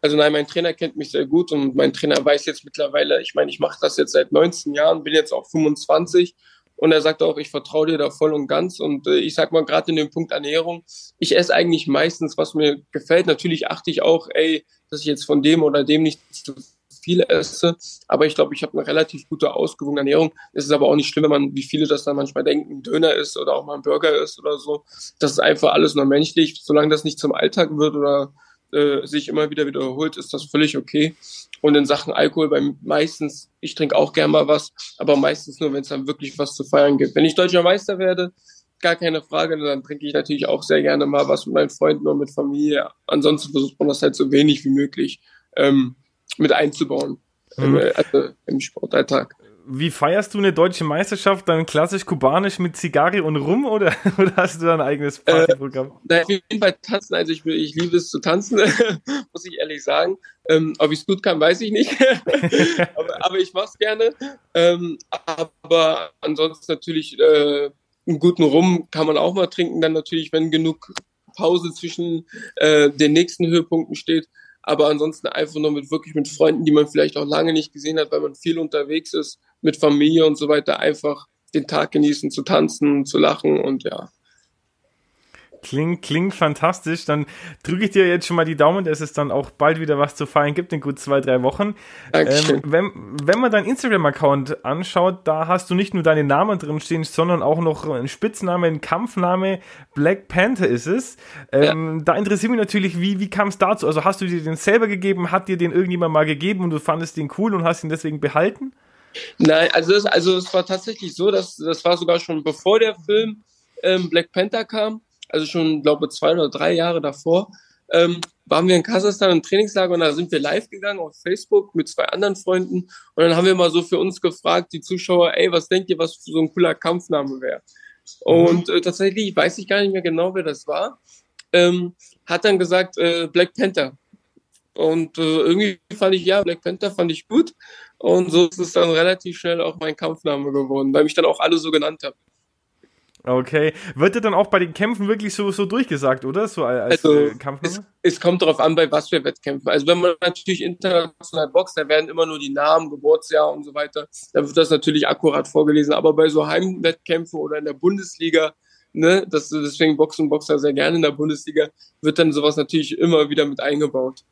Also nein, mein Trainer kennt mich sehr gut und mein Trainer weiß jetzt mittlerweile, ich meine, ich mache das jetzt seit 19 Jahren, bin jetzt auch 25 und er sagt auch, ich vertraue dir da voll und ganz und äh, ich sag mal gerade in dem Punkt Ernährung, ich esse eigentlich meistens, was mir gefällt. Natürlich achte ich auch, ey, dass ich jetzt von dem oder dem nicht zu viel esse. Aber ich glaube, ich habe eine relativ gute ausgewogene Ernährung. Es ist aber auch nicht schlimm, wenn man, wie viele das dann manchmal denken, ein Döner ist oder auch mal ein Burger ist oder so. Das ist einfach alles nur menschlich. Solange das nicht zum Alltag wird oder äh, sich immer wieder wiederholt, ist das völlig okay. Und in Sachen Alkohol beim meistens, ich trinke auch gern mal was, aber meistens nur, wenn es dann wirklich was zu feiern gibt. Wenn ich deutscher Meister werde, gar keine Frage, dann trinke ich natürlich auch sehr gerne mal was mit meinen Freunden oder mit Familie. Ansonsten versucht man das halt so wenig wie möglich ähm, mit einzubauen mhm. äh, also im Sportalltag. Wie feierst du eine deutsche Meisterschaft? Dann klassisch kubanisch mit Zigarre und Rum oder, <laughs> oder hast du da ein eigenes äh, Partyprogramm? Äh, auf jeden Fall tanzen. Also ich, ich liebe es zu tanzen, <laughs> muss ich ehrlich sagen. Ähm, ob ich es gut kann, weiß ich nicht. <laughs> aber, aber, ich mache es gerne. Ähm, aber ansonsten natürlich äh, einen guten Rum kann man auch mal trinken. Dann natürlich, wenn genug Pause zwischen äh, den nächsten Höhepunkten steht aber ansonsten einfach nur mit wirklich mit Freunden, die man vielleicht auch lange nicht gesehen hat, weil man viel unterwegs ist, mit Familie und so weiter, einfach den Tag genießen, zu tanzen, zu lachen und ja. Klingt, klingt fantastisch. Dann drücke ich dir jetzt schon mal die Daumen, dass es dann auch bald wieder was zu feiern gibt in gut zwei, drei Wochen. Ähm, wenn, wenn man deinen Instagram-Account anschaut, da hast du nicht nur deinen Namen drin stehen, sondern auch noch einen Spitzname, einen Kampfname. Black Panther ist es. Ähm, ja. Da interessiert mich natürlich, wie, wie kam es dazu? Also hast du dir den selber gegeben? Hat dir den irgendjemand mal gegeben und du fandest den cool und hast ihn deswegen behalten? Nein, also es, also es war tatsächlich so, dass das war sogar schon bevor der Film ähm, Black Panther kam also schon, glaube ich, zwei oder drei Jahre davor, ähm, waren wir in Kasachstan im Trainingslager und da sind wir live gegangen auf Facebook mit zwei anderen Freunden und dann haben wir mal so für uns gefragt, die Zuschauer, ey, was denkt ihr, was so ein cooler Kampfname wäre? Und äh, tatsächlich weiß ich gar nicht mehr genau, wer das war. Ähm, hat dann gesagt äh, Black Panther. Und äh, irgendwie fand ich, ja, Black Panther fand ich gut. Und so ist es dann relativ schnell auch mein Kampfname geworden, weil mich dann auch alle so genannt haben. Okay. Wird dir dann auch bei den Kämpfen wirklich so, so durchgesagt, oder? So als also, äh, es, es, kommt darauf an, bei was für Wettkämpfen. Also wenn man natürlich international boxt, da werden immer nur die Namen, Geburtsjahr und so weiter, dann wird das natürlich akkurat vorgelesen. Aber bei so Heimwettkämpfen oder in der Bundesliga, ne, das, deswegen boxen Boxer sehr gerne in der Bundesliga, wird dann sowas natürlich immer wieder mit eingebaut.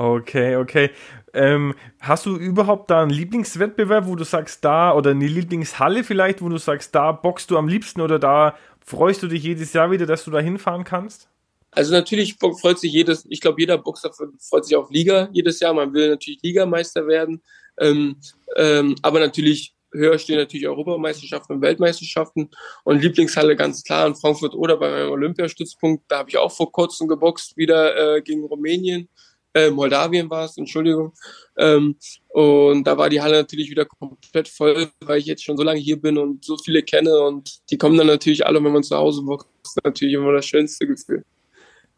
Okay, okay. Ähm, hast du überhaupt da einen Lieblingswettbewerb, wo du sagst, da, oder eine Lieblingshalle vielleicht, wo du sagst, da boxst du am liebsten oder da freust du dich jedes Jahr wieder, dass du da hinfahren kannst? Also natürlich freut sich jedes, ich glaube, jeder Boxer freut sich auf Liga jedes Jahr. Man will natürlich Ligameister werden. Ähm, ähm, aber natürlich höher stehen natürlich Europameisterschaften und Weltmeisterschaften und Lieblingshalle ganz klar in Frankfurt oder bei meinem Olympiastützpunkt. Da habe ich auch vor kurzem geboxt, wieder äh, gegen Rumänien. Äh, Moldawien war es, Entschuldigung. Ähm, und da war die Halle natürlich wieder komplett voll, weil ich jetzt schon so lange hier bin und so viele kenne. Und die kommen dann natürlich alle, wenn man zu Hause boxt, natürlich immer das schönste Gefühl.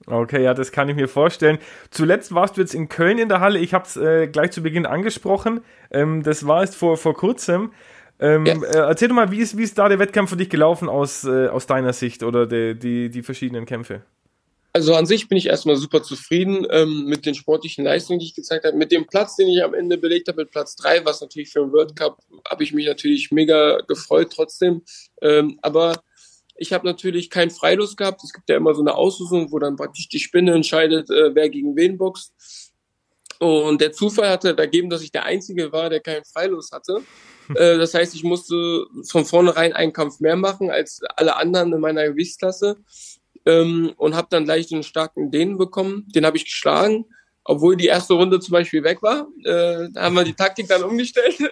Okay, ja, das kann ich mir vorstellen. Zuletzt warst du jetzt in Köln in der Halle. Ich habe es äh, gleich zu Beginn angesprochen. Ähm, das war es vor, vor kurzem. Ähm, ja. äh, erzähl doch mal, wie ist, wie ist da der Wettkampf für dich gelaufen aus, äh, aus deiner Sicht oder die, die, die verschiedenen Kämpfe? Also an sich bin ich erstmal super zufrieden ähm, mit den sportlichen Leistungen, die ich gezeigt habe. Mit dem Platz, den ich am Ende belegt habe, mit Platz drei, was natürlich für den World Cup, habe ich mich natürlich mega gefreut trotzdem. Ähm, aber ich habe natürlich keinen Freilos gehabt. Es gibt ja immer so eine Auslosung, wo dann praktisch die Spinne entscheidet, äh, wer gegen wen boxt. Und der Zufall hatte ergeben, dass ich der Einzige war, der keinen Freilos hatte. Äh, das heißt, ich musste von vornherein einen Kampf mehr machen als alle anderen in meiner Gewichtsklasse. Ähm, und habe dann gleich den starken Dänen bekommen. Den habe ich geschlagen obwohl die erste Runde zum Beispiel weg war. Äh, da haben wir die Taktik dann umgestellt, <laughs>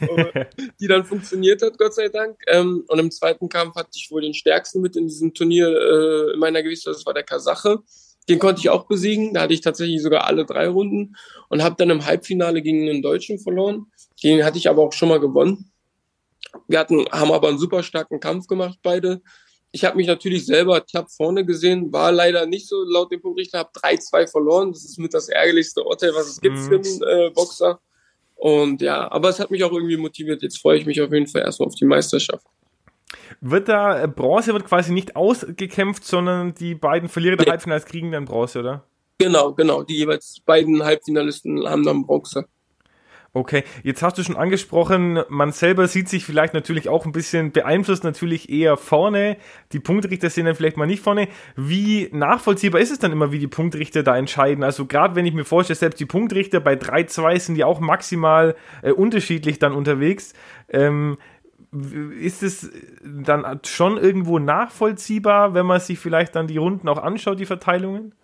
<laughs> die dann funktioniert hat, Gott sei Dank. Ähm, und im zweiten Kampf hatte ich wohl den stärksten mit in diesem Turnier äh, in meiner Gewichtsklasse, das war der Kasache. Den konnte ich auch besiegen. Da hatte ich tatsächlich sogar alle drei Runden und habe dann im Halbfinale gegen einen Deutschen verloren. Den hatte ich aber auch schon mal gewonnen. Wir hatten, haben aber einen super starken Kampf gemacht, beide. Ich habe mich natürlich selber knapp vorne gesehen, war leider nicht so laut dem Punktrichter, habe 3-2 verloren. Das ist mit das ärgerlichste Urteil, was es gibt mhm. für einen äh, Boxer. Und ja, aber es hat mich auch irgendwie motiviert. Jetzt freue ich mich auf jeden Fall erstmal auf die Meisterschaft. Wird da äh, Bronze wird quasi nicht ausgekämpft, sondern die beiden Verlierer der ja. Halbfinals kriegen dann Bronze, oder? Genau, genau. Die jeweils beiden Halbfinalisten haben dann Bronze. Okay, jetzt hast du schon angesprochen, man selber sieht sich vielleicht natürlich auch ein bisschen beeinflusst, natürlich eher vorne. Die Punktrichter sind dann vielleicht mal nicht vorne. Wie nachvollziehbar ist es dann immer, wie die Punktrichter da entscheiden? Also gerade wenn ich mir vorstelle, selbst die Punktrichter bei 3-2 sind ja auch maximal äh, unterschiedlich dann unterwegs. Ähm, ist es dann schon irgendwo nachvollziehbar, wenn man sich vielleicht dann die Runden auch anschaut, die Verteilungen?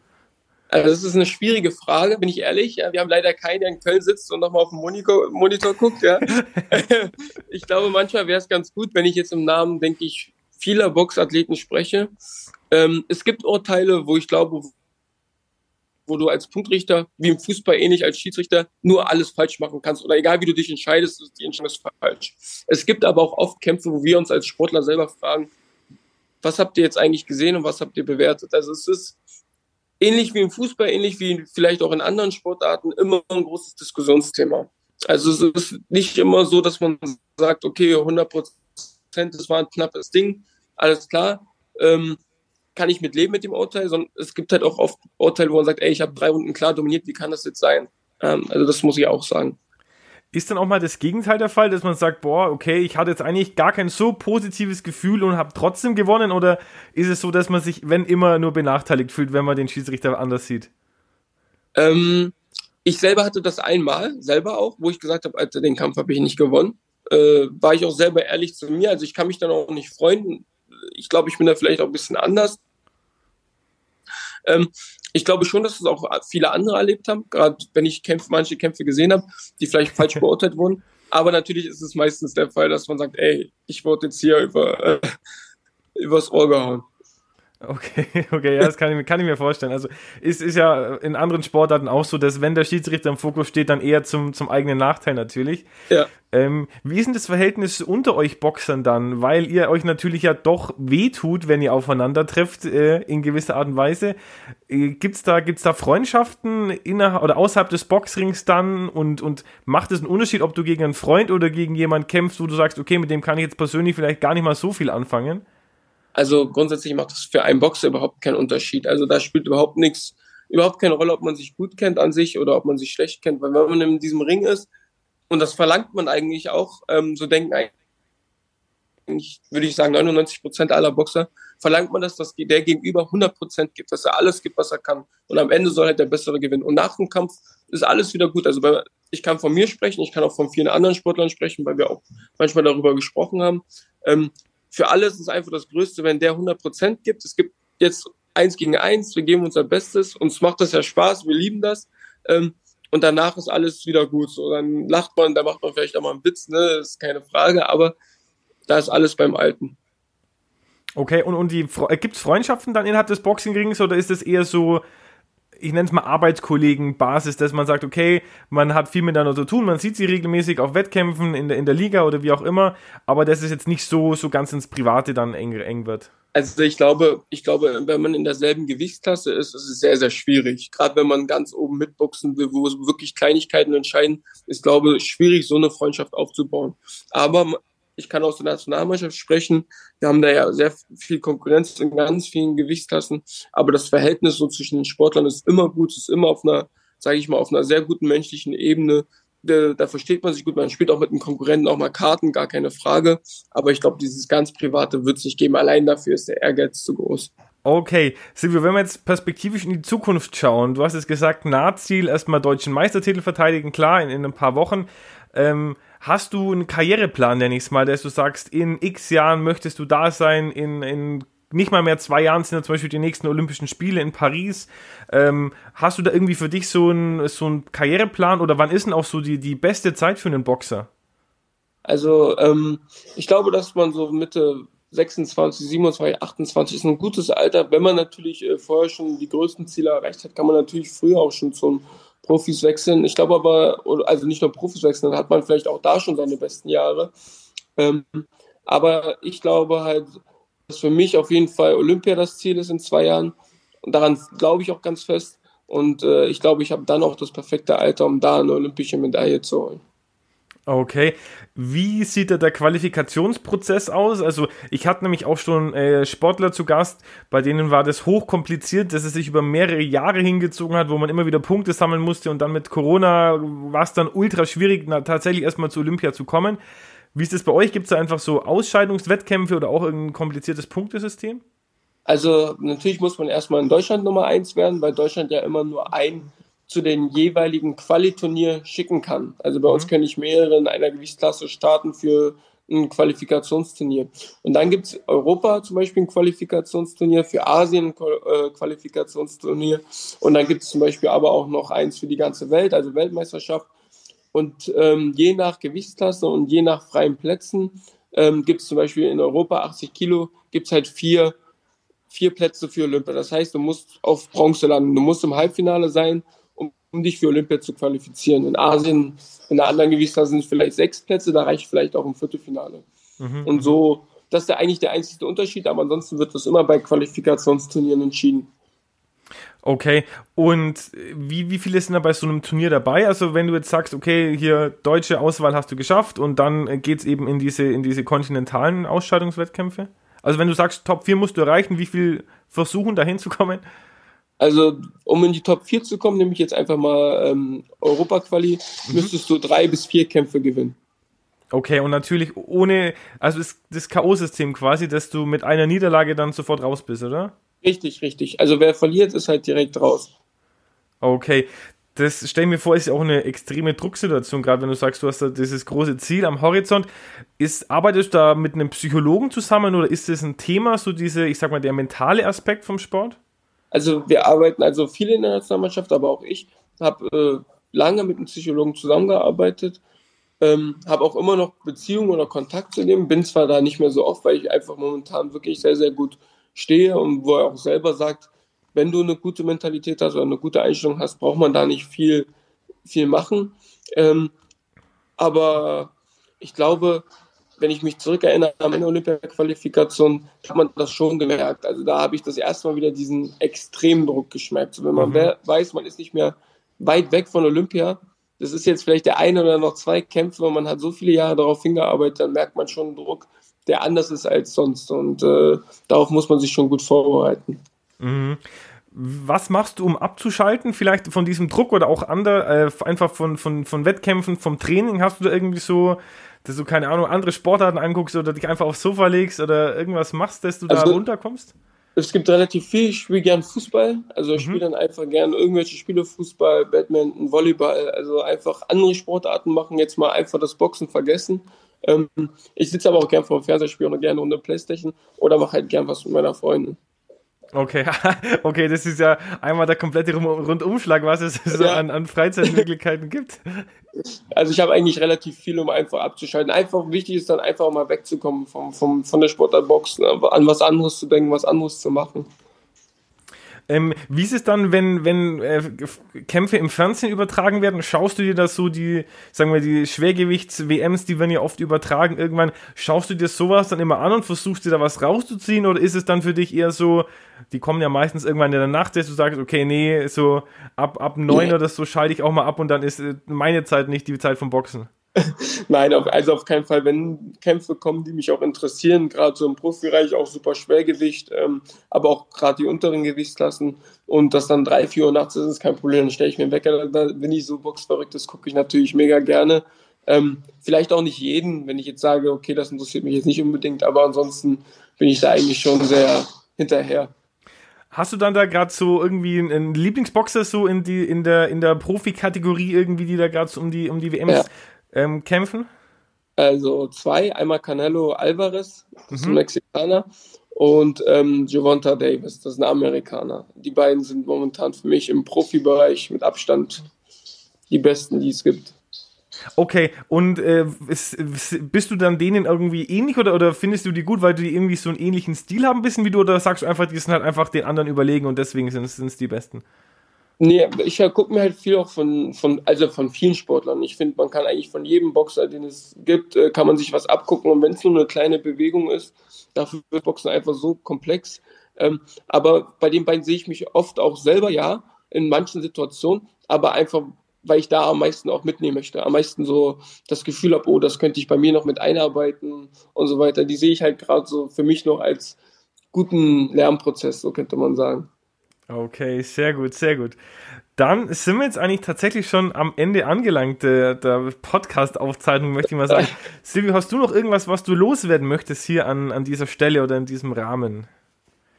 Also das ist eine schwierige Frage, bin ich ehrlich. Ja, wir haben leider keinen, der in Köln sitzt und nochmal auf dem Monitor, Monitor guckt. Ja. <laughs> ich glaube, manchmal wäre es ganz gut, wenn ich jetzt im Namen, denke ich, vieler Boxathleten spreche. Ähm, es gibt Urteile, wo ich glaube, wo du als Punktrichter, wie im Fußball ähnlich als Schiedsrichter, nur alles falsch machen kannst. Oder egal wie du dich entscheidest, die Entscheidung ist falsch. Es gibt aber auch oft Kämpfe, wo wir uns als Sportler selber fragen, was habt ihr jetzt eigentlich gesehen und was habt ihr bewertet? Also es ist ähnlich wie im Fußball, ähnlich wie vielleicht auch in anderen Sportarten, immer ein großes Diskussionsthema. Also es ist nicht immer so, dass man sagt, okay, 100 Prozent, das war ein knappes Ding, alles klar, ähm, kann ich mit leben mit dem Urteil, sondern es gibt halt auch oft Urteile, wo man sagt, ey, ich habe drei Runden klar dominiert, wie kann das jetzt sein? Ähm, also das muss ich auch sagen. Ist dann auch mal das Gegenteil der Fall, dass man sagt, boah, okay, ich hatte jetzt eigentlich gar kein so positives Gefühl und habe trotzdem gewonnen? Oder ist es so, dass man sich, wenn immer, nur benachteiligt fühlt, wenn man den Schiedsrichter anders sieht? Ähm, ich selber hatte das einmal, selber auch, wo ich gesagt habe, Alter, den Kampf habe ich nicht gewonnen. Äh, war ich auch selber ehrlich zu mir. Also ich kann mich dann auch nicht freuen. Ich glaube, ich bin da vielleicht auch ein bisschen anders. Ähm, ich glaube schon, dass es auch viele andere erlebt haben, gerade wenn ich Kämpfe, manche Kämpfe gesehen habe, die vielleicht falsch <laughs> beurteilt wurden. Aber natürlich ist es meistens der Fall, dass man sagt, ey, ich wurde jetzt hier über, äh, übers Ohr gehauen. Okay, <laughs> okay, ja, das kann ich, kann ich mir vorstellen. Also ist, ist ja in anderen Sportarten auch so, dass wenn der Schiedsrichter im Fokus steht, dann eher zum, zum eigenen Nachteil natürlich. Ja. Ähm, wie ist denn das Verhältnis unter euch Boxern dann? Weil ihr euch natürlich ja doch wehtut, wenn ihr aufeinander trefft, äh, in gewisser Art und Weise. Äh, gibt's da, gibt's da Freundschaften innerhalb oder außerhalb des Boxrings dann und, und macht es einen Unterschied, ob du gegen einen Freund oder gegen jemanden kämpfst, wo du sagst, okay, mit dem kann ich jetzt persönlich vielleicht gar nicht mal so viel anfangen? Also grundsätzlich macht das für einen Boxer überhaupt keinen Unterschied. Also da spielt überhaupt nichts, überhaupt keine Rolle, ob man sich gut kennt an sich oder ob man sich schlecht kennt. Weil wenn man in diesem Ring ist, und das verlangt man eigentlich auch, ähm, so denken eigentlich, würde ich sagen, 99 Prozent aller Boxer, verlangt man das, dass der Gegenüber 100 Prozent gibt, dass er alles gibt, was er kann. Und am Ende soll halt der Bessere gewinnen. Und nach dem Kampf ist alles wieder gut. Also bei, ich kann von mir sprechen, ich kann auch von vielen anderen Sportlern sprechen, weil wir auch manchmal darüber gesprochen haben. Ähm, für alle ist einfach das Größte, wenn der 100 Prozent gibt. Es gibt jetzt eins gegen eins, wir geben unser Bestes, uns macht das ja Spaß, wir lieben das. Ähm, und danach ist alles wieder gut. So, dann lacht man, da macht man vielleicht auch mal einen Witz, ne, ist keine Frage, aber da ist alles beim Alten. Okay, und, und die gibt es Freundschaften dann innerhalb des Boxingrings oder ist es eher so, ich nenne es mal Arbeitskollegen-Basis, dass man sagt, okay, man hat viel miteinander zu tun, man sieht sie regelmäßig auf Wettkämpfen in der, in der Liga oder wie auch immer, aber dass es jetzt nicht so, so ganz ins Private dann eng, eng wird. Also ich glaube, ich glaube, wenn man in derselben Gewichtsklasse ist, ist es sehr, sehr schwierig. Gerade wenn man ganz oben mitboxen will, wo wirklich Kleinigkeiten entscheiden, ist, glaube ich, schwierig, so eine Freundschaft aufzubauen. Aber ich kann aus der Nationalmannschaft sprechen. Wir haben da ja sehr viel Konkurrenz in ganz vielen Gewichtsklassen. Aber das Verhältnis so zwischen den Sportlern ist immer gut, ist immer auf einer, sage ich mal, auf einer sehr guten menschlichen Ebene. Da, da versteht man sich gut. Man spielt auch mit den Konkurrenten auch mal Karten, gar keine Frage. Aber ich glaube, dieses ganz Private wird es nicht geben. Allein dafür ist der Ehrgeiz zu groß. Okay, Silvio, wenn wir jetzt perspektivisch in die Zukunft schauen, du hast es gesagt, Nahziel, erstmal deutschen Meistertitel verteidigen, klar, in, in ein paar Wochen. Ähm, hast du einen Karriereplan, nenne ich es mal, dass du sagst, in x Jahren möchtest du da sein, in, in nicht mal mehr zwei Jahren sind ja zum Beispiel die nächsten Olympischen Spiele in Paris. Ähm, hast du da irgendwie für dich so einen so einen Karriereplan oder wann ist denn auch so die, die beste Zeit für einen Boxer? Also ähm, ich glaube, dass man so Mitte 26, 27, 28 ist ein gutes Alter. Wenn man natürlich äh, vorher schon die größten Ziele erreicht hat, kann man natürlich früher auch schon zum Profis wechseln. Ich glaube aber, also nicht nur Profis wechseln, dann hat man vielleicht auch da schon seine besten Jahre. Ähm, aber ich glaube halt, dass für mich auf jeden Fall Olympia das Ziel ist in zwei Jahren. Und daran glaube ich auch ganz fest. Und äh, ich glaube, ich habe dann auch das perfekte Alter, um da eine olympische Medaille zu holen. Okay. Wie sieht da der Qualifikationsprozess aus? Also, ich hatte nämlich auch schon äh, Sportler zu Gast, bei denen war das hochkompliziert, dass es sich über mehrere Jahre hingezogen hat, wo man immer wieder Punkte sammeln musste und dann mit Corona war es dann ultra schwierig, na, tatsächlich erstmal zu Olympia zu kommen. Wie ist das bei euch? Gibt es da einfach so Ausscheidungswettkämpfe oder auch ein kompliziertes Punktesystem? Also, natürlich muss man erstmal in Deutschland Nummer eins werden, weil Deutschland ja immer nur ein zu den jeweiligen Qualiturnier schicken kann. Also bei mhm. uns kann ich mehrere in einer Gewichtsklasse starten für ein Qualifikationsturnier. Und dann gibt es Europa zum Beispiel ein Qualifikationsturnier, für Asien ein äh, Qualifikationsturnier. Und dann gibt es zum Beispiel aber auch noch eins für die ganze Welt, also Weltmeisterschaft. Und ähm, je nach Gewichtsklasse und je nach freien Plätzen ähm, gibt es zum Beispiel in Europa 80 Kilo, gibt es halt vier, vier Plätze für Olympia. Das heißt, du musst auf Bronze landen, du musst im Halbfinale sein um dich für Olympia zu qualifizieren. In Asien, in der anderen Gewichtsklasse sind es vielleicht sechs Plätze, da reicht vielleicht auch ein Viertelfinale. Mhm. Und so, das ist ja eigentlich der einzige Unterschied, aber ansonsten wird das immer bei Qualifikationsturnieren entschieden. Okay, und wie, wie viele sind da bei so einem Turnier dabei? Also wenn du jetzt sagst, okay, hier deutsche Auswahl hast du geschafft und dann geht es eben in diese, in diese kontinentalen Ausscheidungswettkämpfe? Also wenn du sagst, Top 4 musst du erreichen, wie viel versuchen da hinzukommen? Also, um in die Top 4 zu kommen, nehme ich jetzt einfach mal ähm, Europa-Quali, mhm. müsstest du drei bis vier Kämpfe gewinnen. Okay, und natürlich ohne, also das, das K.O.-System quasi, dass du mit einer Niederlage dann sofort raus bist, oder? Richtig, richtig. Also wer verliert, ist halt direkt raus. Okay, das stell mir vor, ist ja auch eine extreme Drucksituation, gerade wenn du sagst, du hast da dieses große Ziel am Horizont. Ist, arbeitest du da mit einem Psychologen zusammen oder ist das ein Thema, so diese, ich sag mal, der mentale Aspekt vom Sport? Also wir arbeiten also viele in der Nationalmannschaft, aber auch ich habe äh, lange mit einem Psychologen zusammengearbeitet, ähm, habe auch immer noch Beziehungen oder Kontakt zu dem, bin zwar da nicht mehr so oft, weil ich einfach momentan wirklich sehr, sehr gut stehe und wo er auch selber sagt, wenn du eine gute Mentalität hast oder eine gute Einstellung hast, braucht man da nicht viel, viel machen. Ähm, aber ich glaube, wenn ich mich zurückerinnere an meine Olympia-Qualifikation, hat man das schon gemerkt. Also da habe ich das erste Mal wieder diesen extremen Druck geschmeckt. So, wenn man mhm. weiß, man ist nicht mehr weit weg von Olympia, das ist jetzt vielleicht der eine oder noch zwei Kämpfe und man hat so viele Jahre darauf hingearbeitet, dann merkt man schon einen Druck, der anders ist als sonst. Und äh, darauf muss man sich schon gut vorbereiten. Mhm. Was machst du, um abzuschalten? Vielleicht von diesem Druck oder auch andere, äh, einfach von, von, von Wettkämpfen, vom Training? Hast du da irgendwie so dass du, keine Ahnung, andere Sportarten anguckst oder dich einfach aufs Sofa legst oder irgendwas machst, dass du also, da runterkommst? Es gibt relativ viel. Ich spiele gern Fußball. Also ich mhm. spiele dann einfach gern irgendwelche Spiele, Fußball, Badminton, Volleyball. Also einfach andere Sportarten machen, jetzt mal einfach das Boxen vergessen. Ähm, ich sitze aber auch gern vor dem Fernseher, spiele auch gerne unter Playstation oder mache halt gern was mit meiner Freundin. Okay, <laughs> okay, das ist ja einmal der komplette Rundumschlag, was es so ja. an, an Freizeitmöglichkeiten gibt. Also ich habe eigentlich relativ viel, um einfach abzuschalten. Einfach wichtig ist dann einfach mal wegzukommen vom, vom, von der Sportartbox, ne? an was anderes zu denken, was anderes zu machen. Ähm, wie ist es dann, wenn, wenn äh, Kämpfe im Fernsehen übertragen werden? Schaust du dir das so, die, sagen wir, die Schwergewichts-WMs, die werden ja oft übertragen, irgendwann, schaust du dir sowas dann immer an und versuchst dir da was rauszuziehen? Oder ist es dann für dich eher so, die kommen ja meistens irgendwann in der Nacht, dass du sagst, okay, nee, so ab, ab neun ja. oder so schalte ich auch mal ab und dann ist äh, meine Zeit nicht die Zeit vom Boxen. Nein, auf, also auf keinen Fall. Wenn Kämpfe kommen, die mich auch interessieren, gerade so im Profibereich, auch super Schwergewicht, ähm, aber auch gerade die unteren Gewichtsklassen und das dann drei, vier Uhr nachts ist, ist kein Problem. Dann stelle ich mir einen Wecker. Wenn ich so boxverrückt ist, gucke ich natürlich mega gerne. Ähm, vielleicht auch nicht jeden, wenn ich jetzt sage, okay, das interessiert mich jetzt nicht unbedingt, aber ansonsten bin ich da eigentlich schon sehr hinterher. Hast du dann da gerade so irgendwie einen Lieblingsboxer so in die in der in der Profikategorie irgendwie, die da gerade so um die um die WMs ja ähm, kämpfen? Also zwei, einmal Canelo Alvarez, das ist ein mhm. Mexikaner, und ähm, Javonta Davis, das ist ein Amerikaner. Die beiden sind momentan für mich im Profibereich mit Abstand die besten, die es gibt. Okay, und äh, ist, bist du dann denen irgendwie ähnlich oder, oder findest du die gut, weil die irgendwie so einen ähnlichen Stil haben, ein bisschen wie du, oder sagst du einfach, die sind halt einfach den anderen überlegen und deswegen sind es die Besten? Nee, ich ja, gucke mir halt viel auch von, von, also von vielen Sportlern. Ich finde, man kann eigentlich von jedem Boxer, den es gibt, äh, kann man sich was abgucken. Und wenn es nur eine kleine Bewegung ist, dafür wird Boxen einfach so komplex. Ähm, aber bei den beiden sehe ich mich oft auch selber, ja, in manchen Situationen, aber einfach, weil ich da am meisten auch mitnehmen möchte. Am meisten so das Gefühl habe, oh, das könnte ich bei mir noch mit einarbeiten und so weiter. Die sehe ich halt gerade so für mich noch als guten Lernprozess, so könnte man sagen. Okay, sehr gut, sehr gut. Dann sind wir jetzt eigentlich tatsächlich schon am Ende angelangt der, der Podcast-Aufzeichnung, möchte ich mal sagen. <laughs> Silvio, hast du noch irgendwas, was du loswerden möchtest hier an, an dieser Stelle oder in diesem Rahmen?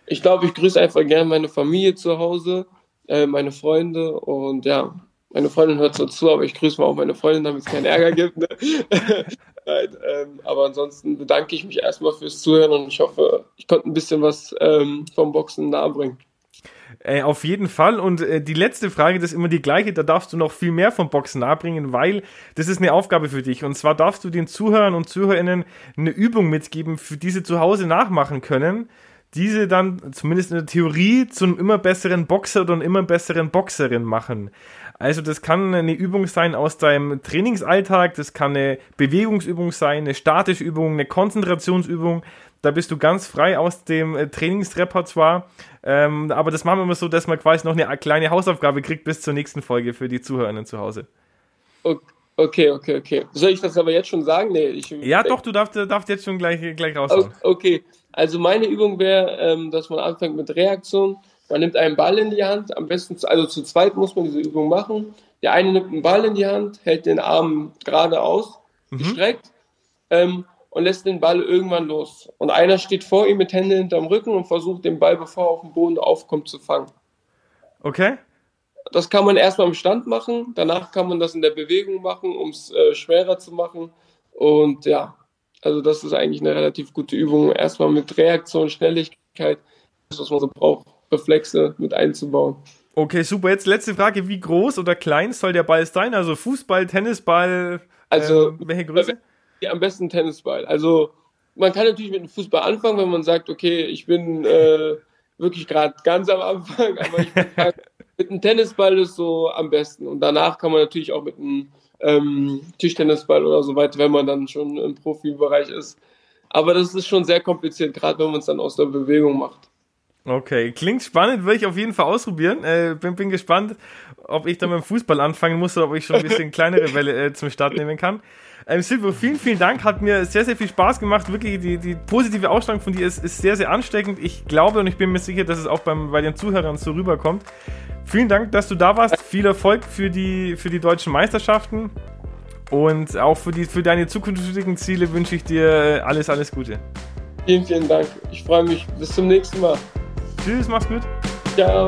Ich glaube, ich grüße einfach gerne meine Familie zu Hause, äh, meine Freunde und ja, meine Freundin hört so zu, aber ich grüße mal auch meine Freundin, damit es keinen Ärger gibt. Ne? <laughs> Nein, ähm, aber ansonsten bedanke ich mich erstmal fürs Zuhören und ich hoffe, ich konnte ein bisschen was ähm, vom Boxen nahebringen. Äh, auf jeden Fall. Und äh, die letzte Frage, das ist immer die gleiche, da darfst du noch viel mehr vom Boxen nahebringen, weil das ist eine Aufgabe für dich. Und zwar darfst du den Zuhörern und Zuhörerinnen eine Übung mitgeben, für die sie zu Hause nachmachen können. Diese dann zumindest in der Theorie zu einem immer besseren Boxer oder immer besseren Boxerin machen. Also das kann eine Übung sein aus deinem Trainingsalltag, das kann eine Bewegungsübung sein, eine statische Übung, eine Konzentrationsübung, da bist du ganz frei aus dem äh, Trainingsrepertoire. Ähm, aber das machen wir immer so, dass man quasi noch eine kleine Hausaufgabe kriegt bis zur nächsten Folge für die Zuhörerinnen zu Hause. Okay, okay, okay. Soll ich das aber jetzt schon sagen? Nee, ich, ja, doch, du darfst, darfst jetzt schon gleich, gleich raushauen. Okay, also meine Übung wäre, ähm, dass man anfängt mit Reaktion. Man nimmt einen Ball in die Hand, am besten, zu, also zu zweit muss man diese Übung machen. Der eine nimmt einen Ball in die Hand, hält den Arm geradeaus, mhm. gestreckt. Ähm, und lässt den Ball irgendwann los. Und einer steht vor ihm mit Händen hinterm Rücken und versucht den Ball, bevor er auf dem Boden aufkommt, zu fangen. Okay. Das kann man erstmal im Stand machen, danach kann man das in der Bewegung machen, um es äh, schwerer zu machen. Und ja, also das ist eigentlich eine relativ gute Übung. Erstmal mit Reaktion, Schnelligkeit, das, was man so braucht, Reflexe mit einzubauen. Okay, super. Jetzt letzte Frage: Wie groß oder klein soll der Ball sein? Also Fußball, Tennisball, also äh, welche Größe? Am besten Tennisball. Also man kann natürlich mit dem Fußball anfangen, wenn man sagt, okay, ich bin äh, wirklich gerade ganz am Anfang, aber ich sagen, <laughs> mit einem Tennisball ist so am besten. Und danach kann man natürlich auch mit einem ähm, Tischtennisball oder so weiter, wenn man dann schon im Profibereich ist. Aber das ist schon sehr kompliziert, gerade wenn man es dann aus der Bewegung macht. Okay, klingt spannend, würde ich auf jeden Fall ausprobieren. Äh, bin, bin gespannt, ob ich dann beim Fußball anfangen muss oder ob ich schon ein bisschen <laughs> kleinere Welle äh, zum Start nehmen kann. Ähm, Silvio, vielen, vielen Dank. Hat mir sehr, sehr viel Spaß gemacht. Wirklich, die, die positive Ausstrahlung von dir ist, ist sehr, sehr ansteckend. Ich glaube und ich bin mir sicher, dass es auch beim, bei den Zuhörern so rüberkommt. Vielen Dank, dass du da warst. Viel Erfolg für die, für die deutschen Meisterschaften. Und auch für, die, für deine zukünftigen Ziele wünsche ich dir alles, alles Gute. Vielen, vielen Dank. Ich freue mich. Bis zum nächsten Mal. Tschüss, mach's gut. Ciao.